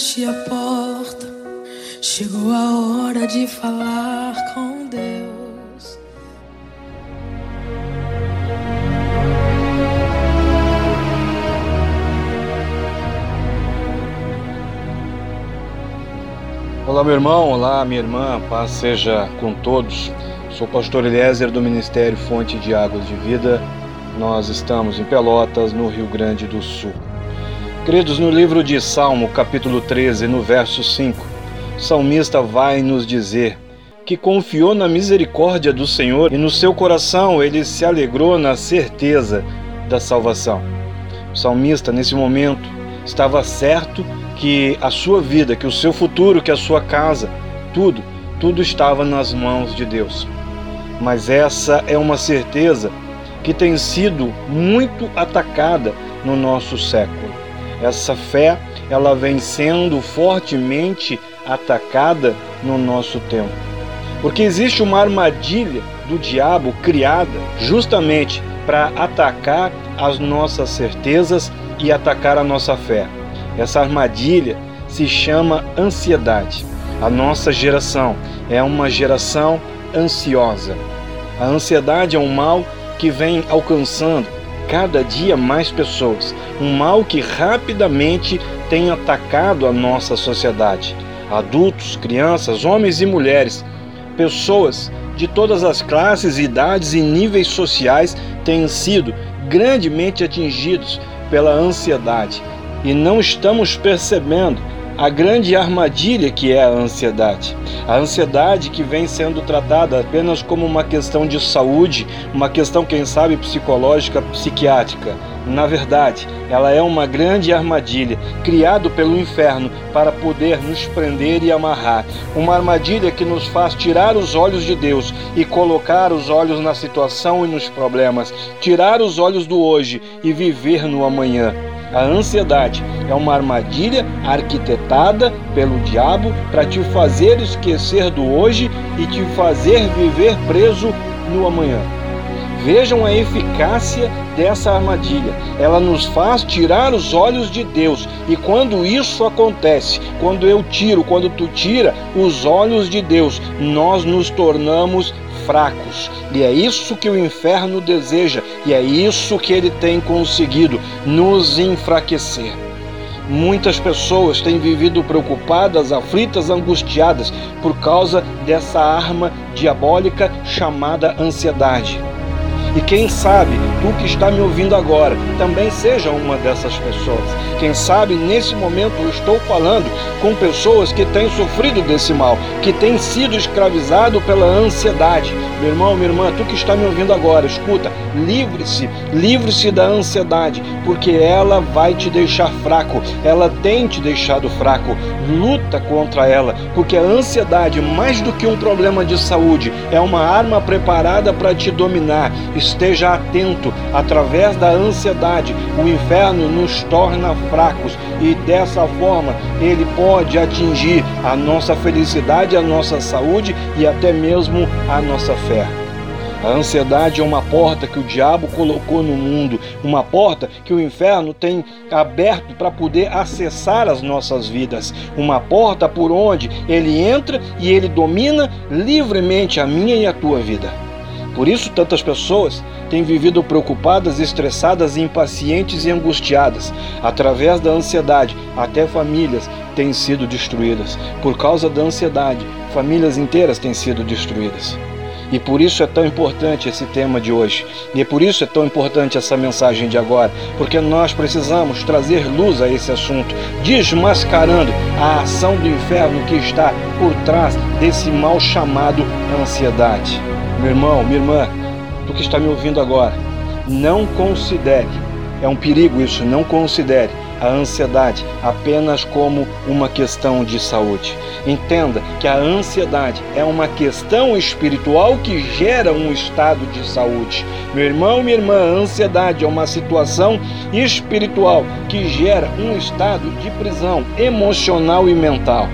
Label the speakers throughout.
Speaker 1: feche a porta. Chegou a hora de falar com Deus.
Speaker 2: Olá, meu irmão, olá, minha irmã, paz seja com todos. Sou o pastor Eliezer do Ministério Fonte de Águas de Vida. Nós estamos em Pelotas, no Rio Grande do Sul. Queridos, no livro de Salmo, capítulo 13, no verso 5, o salmista vai nos dizer que confiou na misericórdia do Senhor e no seu coração ele se alegrou na certeza da salvação. O salmista, nesse momento, estava certo que a sua vida, que o seu futuro, que a sua casa, tudo, tudo estava nas mãos de Deus. Mas essa é uma certeza que tem sido muito atacada no nosso século. Essa fé, ela vem sendo fortemente atacada no nosso tempo. Porque existe uma armadilha do diabo criada justamente para atacar as nossas certezas e atacar a nossa fé. Essa armadilha se chama ansiedade. A nossa geração é uma geração ansiosa. A ansiedade é um mal que vem alcançando cada dia mais pessoas, um mal que rapidamente tem atacado a nossa sociedade. Adultos, crianças, homens e mulheres, pessoas de todas as classes, idades e níveis sociais têm sido grandemente atingidos pela ansiedade. E não estamos percebendo a grande armadilha que é a ansiedade. A ansiedade que vem sendo tratada apenas como uma questão de saúde, uma questão, quem sabe, psicológica, psiquiátrica. Na verdade, ela é uma grande armadilha criada pelo inferno para poder nos prender e amarrar. Uma armadilha que nos faz tirar os olhos de Deus e colocar os olhos na situação e nos problemas, tirar os olhos do hoje e viver no amanhã. A ansiedade é uma armadilha arquitetada pelo diabo para te fazer esquecer do hoje e te fazer viver preso no amanhã. Vejam a eficácia dessa armadilha. Ela nos faz tirar os olhos de Deus. E quando isso acontece, quando eu tiro, quando tu tira os olhos de Deus, nós nos tornamos fracos. E é isso que o inferno deseja, e é isso que ele tem conseguido nos enfraquecer. Muitas pessoas têm vivido preocupadas, aflitas, angustiadas por causa dessa arma diabólica chamada ansiedade. E quem sabe tu que está me ouvindo agora também seja uma dessas pessoas. Quem sabe nesse momento eu estou falando com pessoas que têm sofrido desse mal, que têm sido escravizado pela ansiedade. Meu irmão, minha irmã, tu que está me ouvindo agora, escuta, livre-se, livre-se da ansiedade, porque ela vai te deixar fraco, ela tem te deixado fraco. Luta contra ela, porque a ansiedade, mais do que um problema de saúde, é uma arma preparada para te dominar esteja atento. Através da ansiedade, o inferno nos torna fracos e dessa forma ele pode atingir a nossa felicidade, a nossa saúde e até mesmo a nossa fé. A ansiedade é uma porta que o diabo colocou no mundo, uma porta que o inferno tem aberto para poder acessar as nossas vidas, uma porta por onde ele entra e ele domina livremente a minha e a tua vida. Por isso, tantas pessoas têm vivido preocupadas, estressadas, impacientes e angustiadas. Através da ansiedade, até famílias têm sido destruídas. Por causa da ansiedade, famílias inteiras têm sido destruídas. E por isso é tão importante esse tema de hoje. E é por isso é tão importante essa mensagem de agora, porque nós precisamos trazer luz a esse assunto, desmascarando a ação do inferno que está por trás desse mal chamado ansiedade. Meu irmão, minha irmã, tu que está me ouvindo agora, não considere, é um perigo isso, não considere a ansiedade apenas como uma questão de saúde. Entenda que a ansiedade é uma questão espiritual que gera um estado de saúde. Meu irmão, minha irmã, a ansiedade é uma situação espiritual que gera um estado de prisão emocional e mental.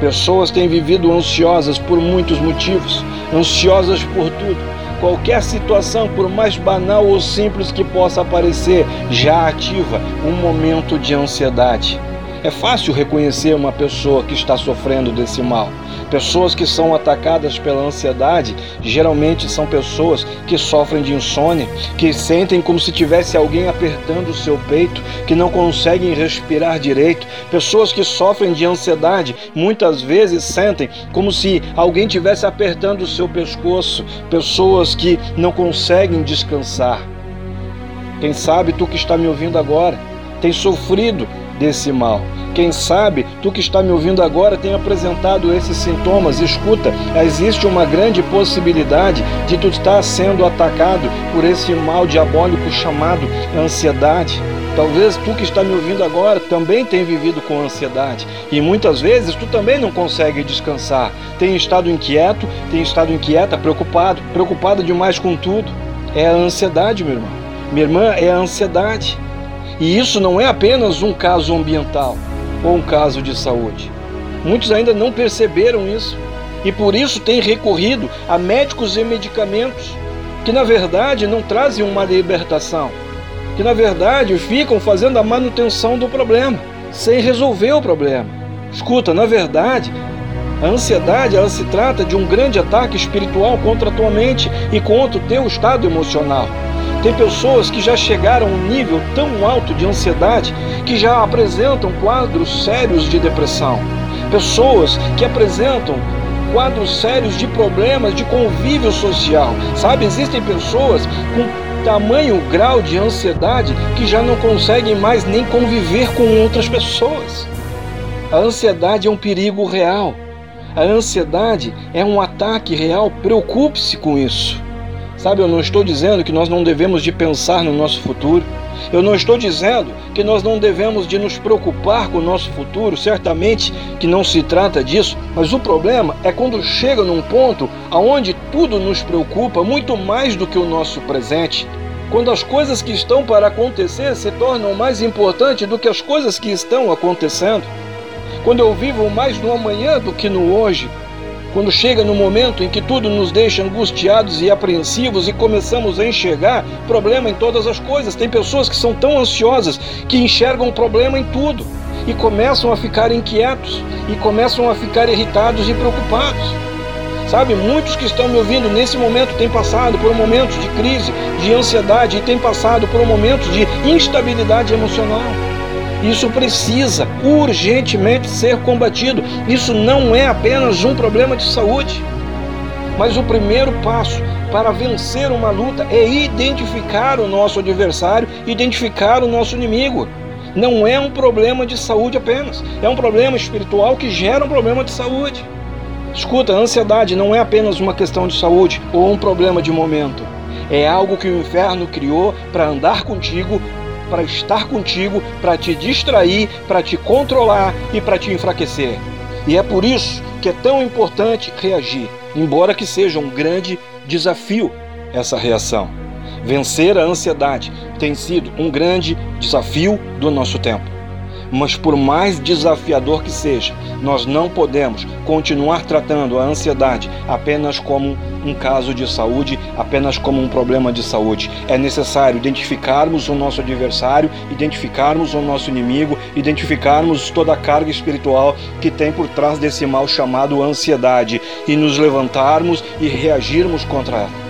Speaker 2: Pessoas têm vivido ansiosas por muitos motivos, ansiosas por tudo. Qualquer situação, por mais banal ou simples que possa parecer, já ativa um momento de ansiedade. É fácil reconhecer uma pessoa que está sofrendo desse mal. Pessoas que são atacadas pela ansiedade geralmente são pessoas que sofrem de insônia, que sentem como se tivesse alguém apertando o seu peito, que não conseguem respirar direito. Pessoas que sofrem de ansiedade muitas vezes sentem como se alguém tivesse apertando o seu pescoço. Pessoas que não conseguem descansar. Quem sabe tu que está me ouvindo agora tem sofrido desse mal. Quem sabe tu que está me ouvindo agora tem apresentado esses sintomas. Escuta, existe uma grande possibilidade de tu estar sendo atacado por esse mal diabólico chamado ansiedade. Talvez tu que está me ouvindo agora também tenha vivido com ansiedade e muitas vezes tu também não consegue descansar. Tem estado inquieto, tem estado inquieta, preocupado, preocupado demais com tudo. É a ansiedade, meu irmão. Minha irmã, é a ansiedade. E isso não é apenas um caso ambiental ou um caso de saúde. Muitos ainda não perceberam isso e por isso têm recorrido a médicos e medicamentos que na verdade não trazem uma libertação, que na verdade ficam fazendo a manutenção do problema, sem resolver o problema. Escuta, na verdade, a ansiedade ela se trata de um grande ataque espiritual contra a tua mente e contra o teu estado emocional. Tem pessoas que já chegaram a um nível tão alto de ansiedade que já apresentam quadros sérios de depressão. Pessoas que apresentam quadros sérios de problemas de convívio social. Sabe, existem pessoas com tamanho grau de ansiedade que já não conseguem mais nem conviver com outras pessoas. A ansiedade é um perigo real. A ansiedade é um ataque real. Preocupe-se com isso. Sabe, eu não estou dizendo que nós não devemos de pensar no nosso futuro. Eu não estou dizendo que nós não devemos de nos preocupar com o nosso futuro, certamente que não se trata disso, mas o problema é quando chega num ponto aonde tudo nos preocupa muito mais do que o nosso presente. Quando as coisas que estão para acontecer se tornam mais importantes do que as coisas que estão acontecendo. Quando eu vivo mais no amanhã do que no hoje, quando chega no momento em que tudo nos deixa angustiados e apreensivos e começamos a enxergar problema em todas as coisas. Tem pessoas que são tão ansiosas que enxergam problema em tudo e começam a ficar inquietos e começam a ficar irritados e preocupados. Sabe, muitos que estão me ouvindo nesse momento têm passado por um momento de crise, de ansiedade e têm passado por um momento de instabilidade emocional. Isso precisa urgentemente ser combatido. Isso não é apenas um problema de saúde. Mas o primeiro passo para vencer uma luta é identificar o nosso adversário, identificar o nosso inimigo. Não é um problema de saúde apenas, é um problema espiritual que gera um problema de saúde. Escuta, a ansiedade não é apenas uma questão de saúde ou um problema de momento. É algo que o inferno criou para andar contigo para estar contigo, para te distrair, para te controlar e para te enfraquecer. E é por isso que é tão importante reagir, embora que seja um grande desafio essa reação. Vencer a ansiedade tem sido um grande desafio do nosso tempo. Mas por mais desafiador que seja, nós não podemos continuar tratando a ansiedade apenas como um caso de saúde, apenas como um problema de saúde. É necessário identificarmos o nosso adversário, identificarmos o nosso inimigo, identificarmos toda a carga espiritual que tem por trás desse mal chamado ansiedade e nos levantarmos e reagirmos contra ela.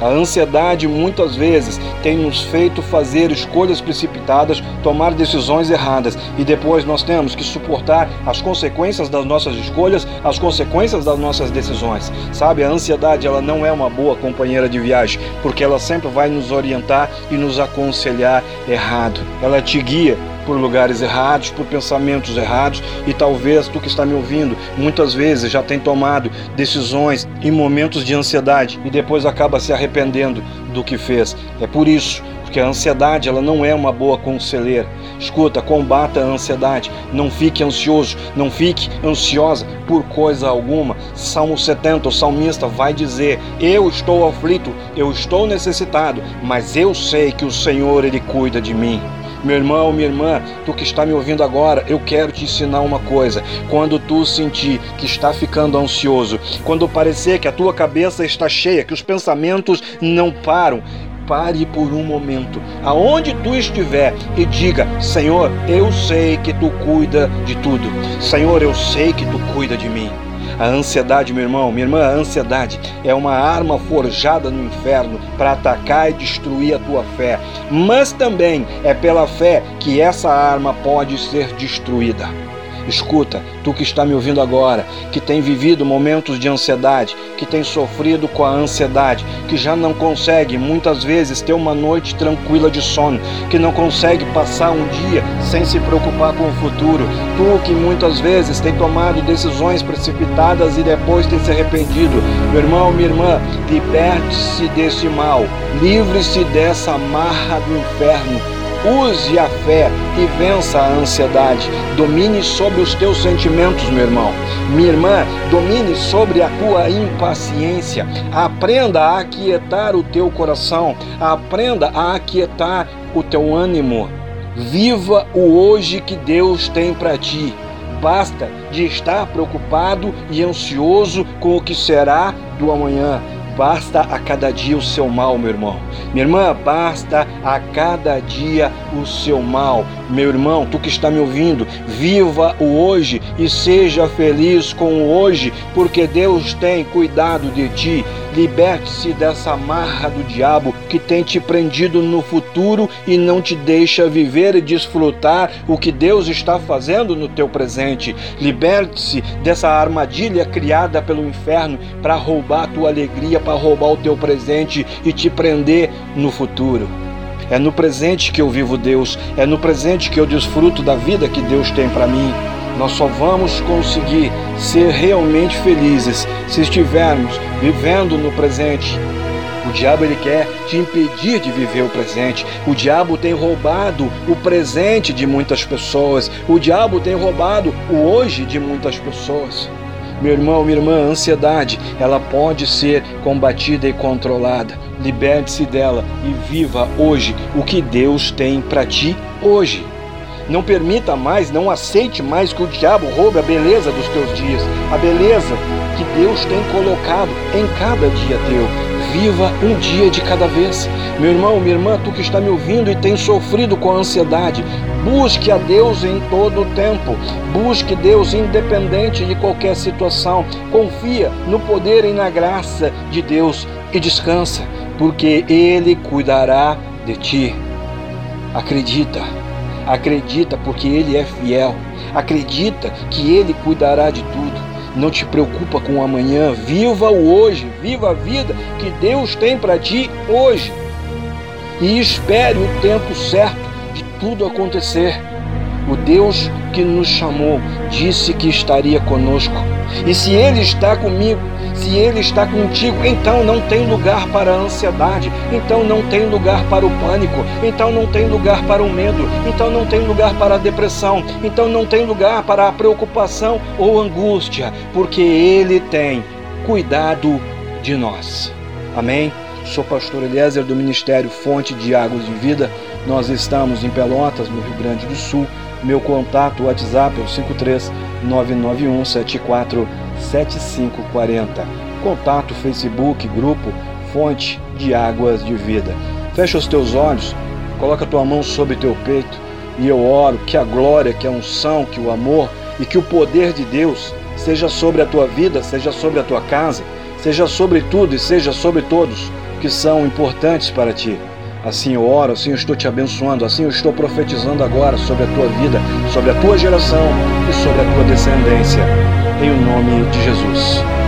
Speaker 2: A ansiedade muitas vezes tem nos feito fazer escolhas precipitadas, tomar decisões erradas e depois nós temos que suportar as consequências das nossas escolhas, as consequências das nossas decisões. Sabe, a ansiedade ela não é uma boa companheira de viagem, porque ela sempre vai nos orientar e nos aconselhar errado. Ela te guia por lugares errados, por pensamentos errados e talvez tu que está me ouvindo muitas vezes já tem tomado decisões em momentos de ansiedade e depois acaba se arrependendo do que fez. É por isso porque a ansiedade ela não é uma boa conselheira. Escuta, combata a ansiedade, não fique ansioso, não fique ansiosa por coisa alguma. Salmo 70, o salmista vai dizer: Eu estou aflito, eu estou necessitado, mas eu sei que o Senhor ele cuida de mim. Meu irmão, minha irmã, tu que está me ouvindo agora, eu quero te ensinar uma coisa. Quando tu sentir que está ficando ansioso, quando parecer que a tua cabeça está cheia, que os pensamentos não param, pare por um momento, aonde tu estiver, e diga: Senhor, eu sei que tu cuida de tudo. Senhor, eu sei que tu cuida de mim. A ansiedade, meu irmão, minha irmã, a ansiedade é uma arma forjada no inferno para atacar e destruir a tua fé. Mas também é pela fé que essa arma pode ser destruída. Escuta, tu que está me ouvindo agora, que tem vivido momentos de ansiedade, que tem sofrido com a ansiedade, que já não consegue muitas vezes ter uma noite tranquila de sono, que não consegue passar um dia sem se preocupar com o futuro, tu que muitas vezes tem tomado decisões precipitadas e depois tem se arrependido, meu irmão, minha irmã, liberte-se desse mal, livre-se dessa marra do inferno Use a fé e vença a ansiedade. Domine sobre os teus sentimentos, meu irmão. Minha irmã, domine sobre a tua impaciência. Aprenda a aquietar o teu coração. Aprenda a aquietar o teu ânimo. Viva o hoje que Deus tem para ti. Basta de estar preocupado e ansioso com o que será do amanhã. Basta a cada dia o seu mal, meu irmão. Minha irmã, basta a cada dia o seu mal. Meu irmão, tu que está me ouvindo, viva o hoje e seja feliz com o hoje, porque Deus tem cuidado de ti. Liberte-se dessa marra do diabo que tem te prendido no futuro e não te deixa viver e desfrutar o que Deus está fazendo no teu presente. Liberte-se dessa armadilha criada pelo inferno para roubar a tua alegria, para roubar o teu presente e te prender no futuro. É no presente que eu vivo Deus, é no presente que eu desfruto da vida que Deus tem para mim. Nós só vamos conseguir ser realmente felizes se estivermos vivendo no presente. O diabo ele quer te impedir de viver o presente. O diabo tem roubado o presente de muitas pessoas. O diabo tem roubado o hoje de muitas pessoas. Meu irmão, minha irmã, a ansiedade, ela pode ser combatida e controlada. Liberte-se dela e viva hoje o que Deus tem para ti hoje. Não permita mais, não aceite mais que o diabo roube a beleza dos teus dias, a beleza que Deus tem colocado em cada dia teu. Viva um dia de cada vez. Meu irmão, minha irmã, tu que está me ouvindo e tem sofrido com a ansiedade, busque a Deus em todo o tempo. Busque Deus independente de qualquer situação. Confia no poder e na graça de Deus e descansa, porque Ele cuidará de ti. Acredita. Acredita porque Ele é fiel. Acredita que Ele cuidará de tudo. Não te preocupa com o amanhã. Viva o hoje. Viva a vida que Deus tem para ti hoje. E espere o tempo certo de tudo acontecer. O Deus que nos chamou disse que estaria conosco. E se Ele está comigo, se Ele está contigo, então não tem lugar para a ansiedade, então não tem lugar para o pânico, então não tem lugar para o medo, então não tem lugar para a depressão, então não tem lugar para a preocupação ou angústia, porque Ele tem cuidado de nós. Amém? Sou pastor Eliezer do Ministério Fonte de Águas de Vida. Nós estamos em Pelotas, no Rio Grande do Sul. Meu contato WhatsApp é o 53 991 74 7540. Contato Facebook, grupo Fonte de Águas de Vida. Fecha os teus olhos, coloca tua mão sobre teu peito e eu oro que a glória, que a unção, que o amor e que o poder de Deus seja sobre a tua vida, seja sobre a tua casa, seja sobre tudo e seja sobre todos que são importantes para ti. Assim eu oro, assim eu estou te abençoando, assim eu estou profetizando agora sobre a tua vida, sobre a tua geração e sobre a tua descendência. Em o nome de Jesus.